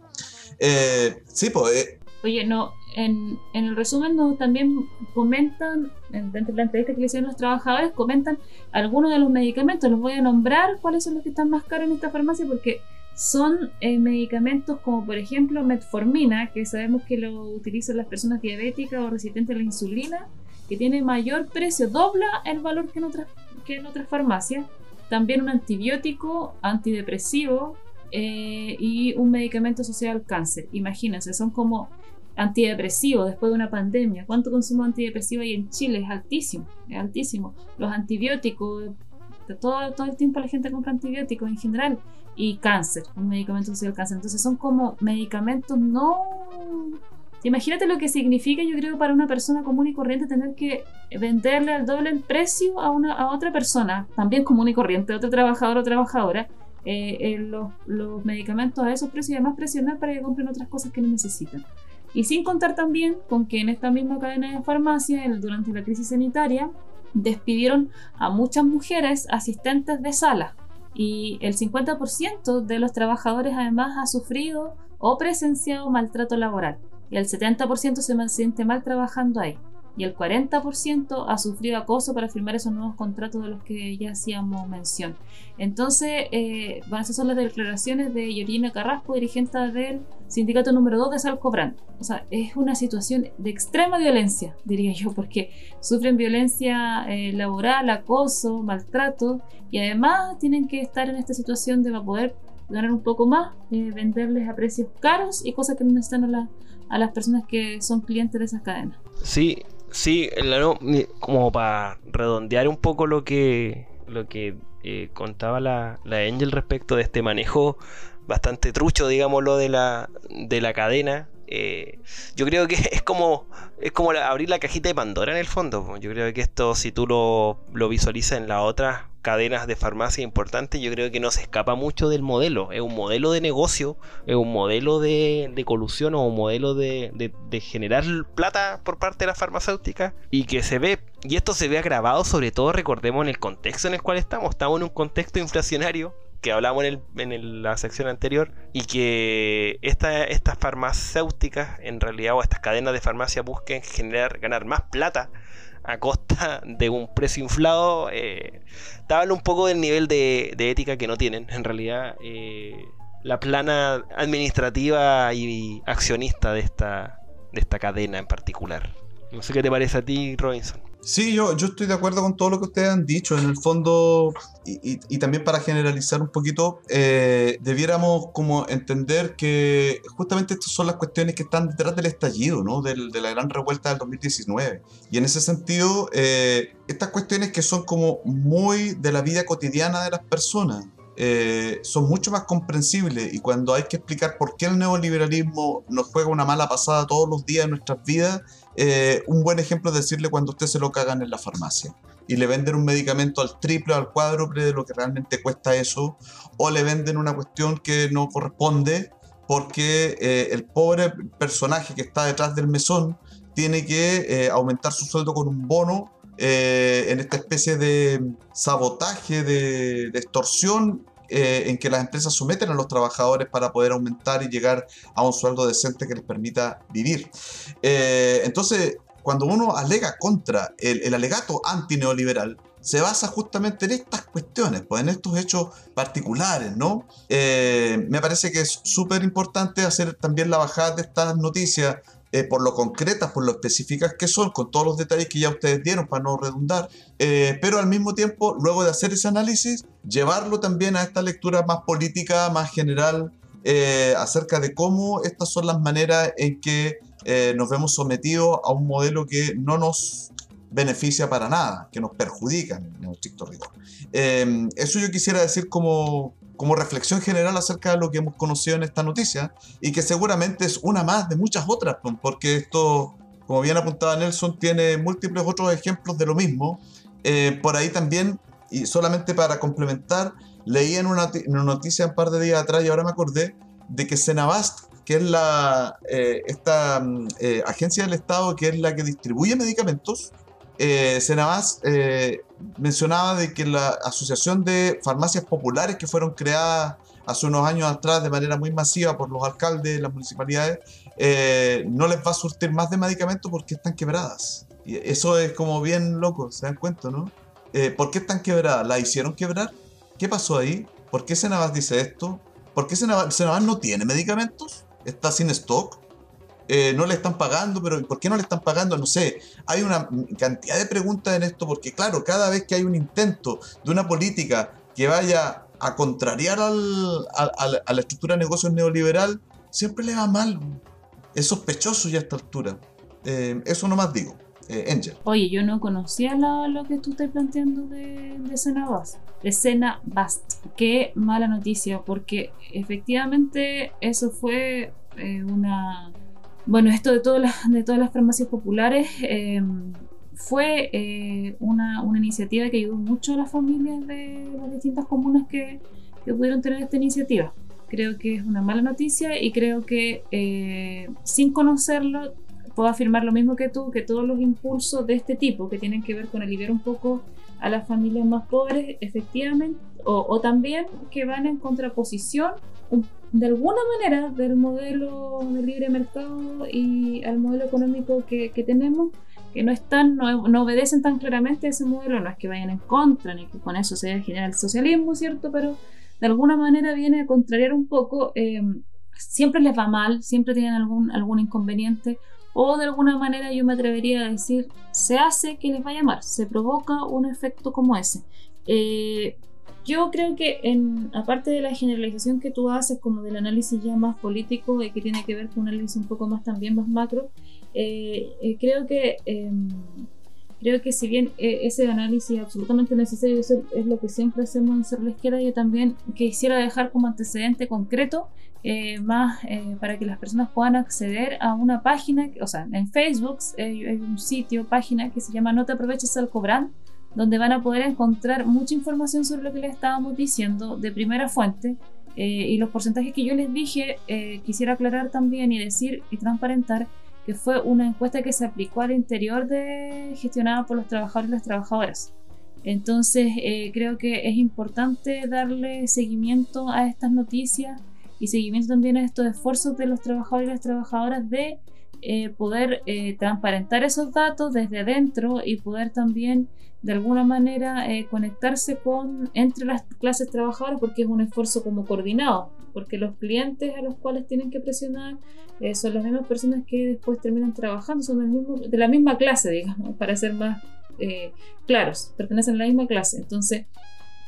Eh, sí, pues. Oye, no, en, el resumen no, también comentan, dentro de la entrevista que le hicieron los trabajadores, comentan algunos de los medicamentos. Los voy a nombrar cuáles son los que están más caros en esta farmacia porque son eh, medicamentos como por ejemplo metformina, que sabemos que lo utilizan las personas diabéticas o resistentes a la insulina, que tiene mayor precio, dobla el valor que en otras, que en otras farmacias. También un antibiótico, antidepresivo, eh, y un medicamento asociado al cáncer. Imagínense, son como antidepresivos después de una pandemia. ¿Cuánto consumo antidepresivo hay en Chile? Es altísimo, es altísimo. Los antibióticos, todo, todo el tiempo la gente compra antibióticos en general. Y cáncer, un medicamento asociado al cáncer. Entonces son como medicamentos no... Imagínate lo que significa, yo creo, para una persona común y corriente tener que venderle al doble el precio a, una, a otra persona, también común y corriente, otro trabajador o trabajadora, eh, los, medicamentos a esos precios y además presionar para que compren otras cosas que no necesitan. Y sin contar también con que en esta misma cadena de farmacia, durante la crisis sanitaria, despidieron a muchas mujeres asistentes de sala. Y el 50% de los trabajadores además ha sufrido o presenciado maltrato laboral. Y el 70% se siente mal trabajando ahí y el 40% ha sufrido acoso para firmar esos nuevos contratos de los que ya hacíamos mención. Entonces, eh, bueno, esas son las declaraciones de Yorina Carrasco, dirigente del sindicato número 2 de Salcobrand. O sea, es una situación de extrema violencia, diría yo, porque sufren violencia eh, laboral, acoso, maltrato, y además tienen que estar en esta situación de poder ganar un poco más, eh, venderles a precios caros y cosas que no necesitan a, a las personas que son clientes de esas cadenas. Sí, Sí, como para redondear un poco lo que, lo que eh, contaba la, la, Angel respecto de este manejo bastante trucho, digámoslo, de la, de la cadena. Eh, yo creo que es como, es como abrir la cajita de Pandora en el fondo. Yo creo que esto, si tú lo, lo visualizas en las otras cadenas de farmacia importantes, yo creo que no se escapa mucho del modelo. Es un modelo de negocio, es un modelo de, colusión o un modelo de, generar plata por parte de la farmacéutica y que se ve, y esto se ve agravado sobre todo, recordemos, en el contexto en el cual estamos. Estamos en un contexto inflacionario que hablamos en, la sección anterior y que estas farmacéuticas en realidad o estas cadenas de farmacia busquen generar ganar más plata a costa de un precio inflado eh, te habla un poco del nivel de, ética que no tienen. En realidad eh, la plana administrativa y accionista de esta, de esta cadena en particular. No sé qué te parece a ti Robinson Sí, yo, yo estoy de acuerdo con todo lo que ustedes han dicho. En el fondo, y, también para generalizar un poquito, eh, debiéramos como entender que justamente estas son las cuestiones que están detrás del estallido, ¿no? de la gran revuelta del 2019. Y en ese sentido, eh, estas cuestiones que son como muy de la vida cotidiana de las personas, eh, son mucho más comprensibles y cuando hay que explicar por qué el neoliberalismo nos juega una mala pasada todos los días en nuestras vidas, eh, un buen ejemplo es decirle cuando usted se lo cagan en la farmacia y le venden un medicamento al triple o al cuádruple de lo que realmente cuesta eso, o le venden una cuestión que no corresponde porque eh, el pobre personaje que está detrás del mesón tiene que eh, aumentar su sueldo con un bono en esta especie de sabotaje, de extorsión eh, en que las empresas someten a los trabajadores para poder aumentar y llegar a un sueldo decente que les permita vivir. Eh, entonces, cuando uno alega contra el, alegato antineoliberal, se basa justamente en estas cuestiones, pues en estos hechos particulares, ¿no? Eh, me parece que es súper importante hacer también la bajada de estas noticias eh, por lo concretas, por lo específicas que son, con todos los detalles que ya ustedes dieron para no redundar, eh, pero al mismo tiempo, luego de hacer ese análisis, llevarlo también a esta lectura más política, más general, eh, acerca de cómo estas son las maneras en que nos vemos sometidos a un modelo que no nos beneficia para nada, que nos perjudica en estricto rigor. eso yo quisiera decir como, como reflexión general acerca de lo que hemos conocido en esta noticia y que seguramente es una más de muchas otras, porque esto, como bien apuntaba Nelson, tiene múltiples otros ejemplos de lo mismo. Eh, por ahí también, y solamente para complementar, leí en una, noticia un par de días atrás y ahora me acordé de que Senabast, que es la, eh, esta eh, agencia del Estado que es la que distribuye medicamentos, eh, Senabas eh, mencionaba de que la Asociación de Farmacias Populares que fueron creadas hace unos años atrás de manera muy masiva por los alcaldes de las municipalidades, eh, no les va a surtir más de medicamentos porque están quebradas. Eso es como bien loco, ¿se dan cuenta, no? Eh, ¿Por qué están quebradas? ¿La hicieron quebrar? ¿Qué pasó ahí? ¿Por qué Senabas dice esto? ¿Por qué Senabas, no tiene medicamentos? ¿Está sin stock? Eh, no le están pagando, pero ¿por qué no le están pagando? No sé, hay una cantidad de preguntas en esto, porque claro, cada vez que hay un intento de una política que vaya a contrariar al, a la estructura de negocios neoliberal, siempre le va mal. Es sospechoso ya a esta altura. Eh, eso nomás digo. Eh, Angel. Oye, yo no conocía lo que tú estás planteando de, de Escena Bast. Escena Bast. Qué mala noticia, porque efectivamente eso fue una bueno, esto de todas las, de todas las farmacias populares em, fue eh, una, iniciativa que ayudó mucho a las familias de las distintas comunas que, pudieron tener esta iniciativa. Creo que es una mala noticia y creo que eh, sin conocerlo puedo afirmar lo mismo que tú, que todos los impulsos de este tipo que tienen que ver con aliviar un poco a las familias más pobres, efectivamente, o, también que van en contraposición de alguna manera del modelo de libre mercado y al modelo económico que, tenemos, que no están, no, obedecen tan claramente ese modelo, no es que vayan en contra, ni que con eso se genera el socialismo, ¿cierto? Pero de alguna manera viene a contrariar un poco, eh, siempre les va mal, siempre tienen algún, algún inconveniente, o de alguna manera yo me atrevería a decir, se hace que les vaya mal, se provoca un efecto como ese. Eh, yo creo que en, aparte de la generalización que tú haces como del análisis ya más político y que tiene que ver con un análisis un poco más también más macro, eh, eh, creo que em, creo que si bien ese análisis es absolutamente necesario, eso es lo que siempre hacemos en Ser la Izquierda, yo también quisiera dejar como antecedente concreto eh, más eh, para que las personas puedan acceder a una página, o sea, en Facebook hay un sitio, página que se llama No te aproveches al cobrar, donde van a poder encontrar mucha información sobre lo que les estábamos diciendo de primera fuente. Eh, y los porcentajes que yo les dije, eh, quisiera aclarar también y decir y transparentar que fue una encuesta que se aplicó al interior de gestionada por los trabajadores y las trabajadoras. Entonces eh, creo que es importante darle seguimiento a estas noticias y seguimiento también a estos esfuerzos de los trabajadores y las trabajadoras de eh, poder eh, transparentar esos datos desde adentro y poder también de alguna manera conectarse con entre las clases trabajadoras porque es un esfuerzo como coordinado porque los clientes a los cuales tienen que presionar son las mismas personas que después terminan trabajando son mismo, de la misma clase digamos para ser más eh, claros, pertenecen a la misma clase. Entonces,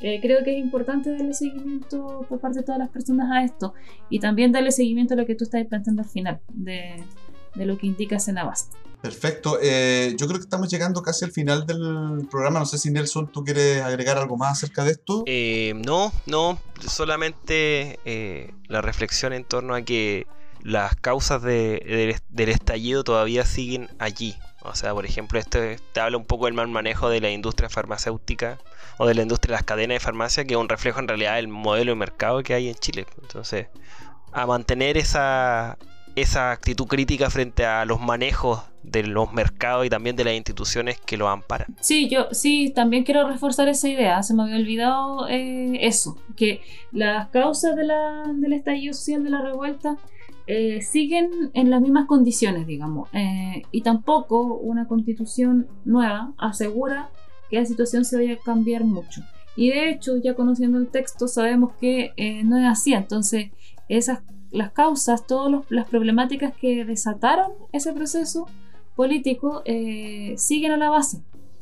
eh, creo que es importante darle seguimiento por parte de todas las personas a esto y también darle seguimiento a lo que tú estás planteando al final de, lo que indica Senabast. Perfecto. Eh, yo creo que estamos llegando casi al final del programa. No sé si Nelson, ¿tú quieres agregar algo más acerca de esto? no, no. Solamente la reflexión en torno a que las causas del estallido todavía siguen allí. O sea, por ejemplo, esto te habla un poco del mal manejo de la industria farmacéutica o de la industria de las cadenas de farmacia, que es un reflejo en realidad del modelo de mercado que hay en Chile. Entonces, a mantener esa, esa actitud crítica frente a los manejos de los mercados y también de las instituciones que lo amparan. Sí, yo sí, también quiero reforzar esa idea. Se me había olvidado eh, eso, que las causas de la, del estallido social de la revuelta eh, siguen en las mismas condiciones, digamos, eh, y tampoco una constitución nueva asegura que la situación se vaya a cambiar mucho. Y de hecho, ya conociendo el texto, sabemos que no es así. Entonces, esas las causas, todas las problemáticas que desataron ese proceso político siguen a la base.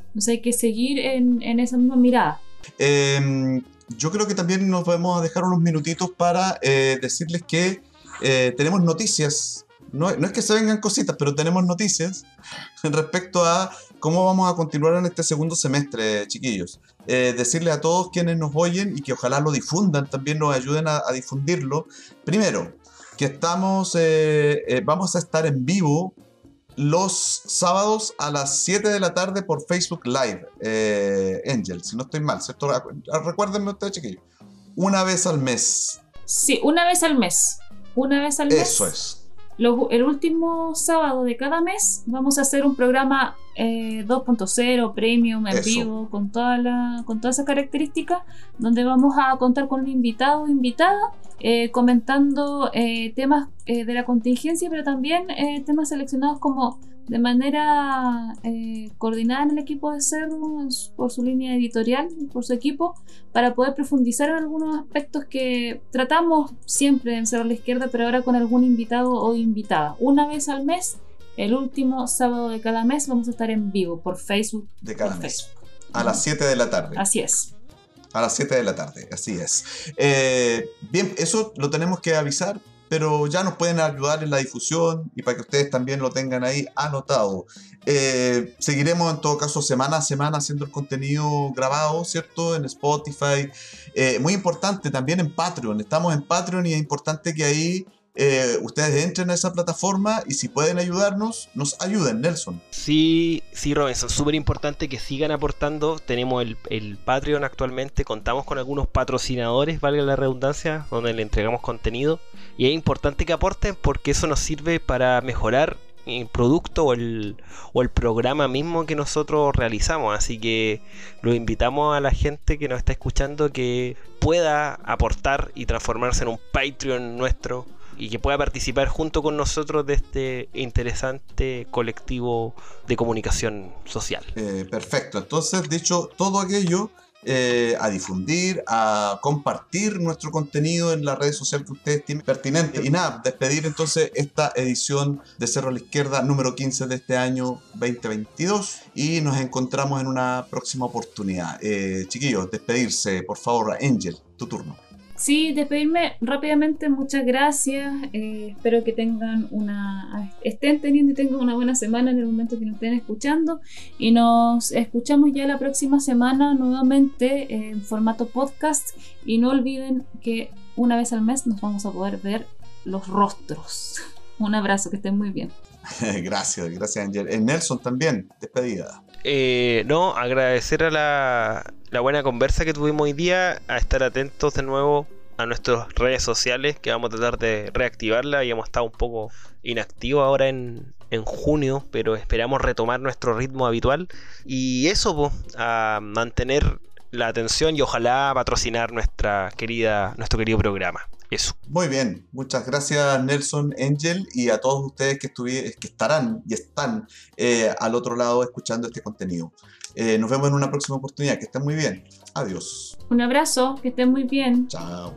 Entonces hay que seguir en, en esa misma mirada. Em, yo creo que también nos podemos dejar unos minutitos para decirles que eh, tenemos noticias. No, es que se vengan cositas, pero tenemos noticias respecto a cómo vamos a continuar en este segundo semestre, chiquillos. Eh, decirle a todos quienes nos oyen y que ojalá lo difundan, también nos ayuden a, difundirlo. Primero, que estamos, eh, vamos a estar en vivo los sábados a las 7 de la tarde por Facebook Live, Angel, si no estoy mal, ¿cierto? Recuérdenme ustedes, chiquillos. Una vez al mes. Sí, una vez al mes una vez al mes. Eso es. El último sábado de cada mes vamos a hacer un programa 2.0 eh, premium en vivo con toda la con todas esas características donde vamos a contar con un invitado o invitada eh, comentando eh, temas de la contingencia pero también temas seleccionados como de manera eh, coordinada en el equipo de Cerro, por su línea editorial, por su equipo, para poder profundizar en algunos aspectos que tratamos siempre en Cerro a la Izquierda, pero ahora con algún invitado o invitada. Una vez al mes, el último sábado de cada mes, vamos a estar en vivo por Facebook. De cada mes. A las 7 de la tarde. Así es. A las 7 de la tarde, así es. Eh, bien, eso lo tenemos que avisar pero ya nos pueden ayudar en la difusión y para que ustedes también lo tengan ahí anotado. Eh, seguiremos en todo caso semana a semana haciendo el contenido grabado, ¿cierto? En Spotify. Eh, muy importante también en Patreon. Estamos en Patreon y es importante que ahí eh, ustedes entren a esa plataforma y si pueden ayudarnos, nos ayuden, Nelson. Sí, sí, Robinson, súper importante que sigan aportando. Tenemos el, el, Patreon actualmente, contamos con algunos patrocinadores, valga la redundancia, donde le entregamos contenido. Y es importante que aporten porque eso nos sirve para mejorar el producto o el, o el programa mismo que nosotros realizamos. Así que lo invitamos a la gente que nos está escuchando que pueda aportar y transformarse en un Patreon nuestro y que pueda participar junto con nosotros de este interesante colectivo de comunicación social. Eh, perfecto, entonces dicho todo aquello, eh, a difundir, a compartir nuestro contenido en la red social que ustedes tienen pertinente. Y nada, despedir entonces esta edición de Cerro a la Izquierda número 15 de este año 2022 y nos encontramos en una próxima oportunidad. Eh, chiquillos, despedirse, por favor, Angel, tu turno. Sí, despedirme rápidamente, muchas gracias. Eh, espero que tengan una. estén teniendo y tengan una buena semana en el momento que nos estén escuchando. Y nos escuchamos ya la próxima semana nuevamente en formato podcast. Y no olviden que una vez al mes nos vamos a poder ver los rostros. Un abrazo, que estén muy bien. gracias, gracias, Angel. En Nelson también, despedida. Eh, no, agradecer a la, buena conversa que tuvimos hoy día, a estar atentos de nuevo a nuestras redes sociales, que vamos a tratar de reactivarla y hemos estado un poco inactivos ahora en, en junio, pero esperamos retomar nuestro ritmo habitual. Y eso, a mantener la atención y ojalá patrocinar nuestra querida, nuestro querido programa. Eso. Muy bien, muchas gracias Nelson Angel y a todos ustedes que, que estarán y están eh, al otro lado escuchando este contenido. Eh, nos vemos en una próxima oportunidad, que estén muy bien. Adiós. Un abrazo, que estén muy bien. Chao.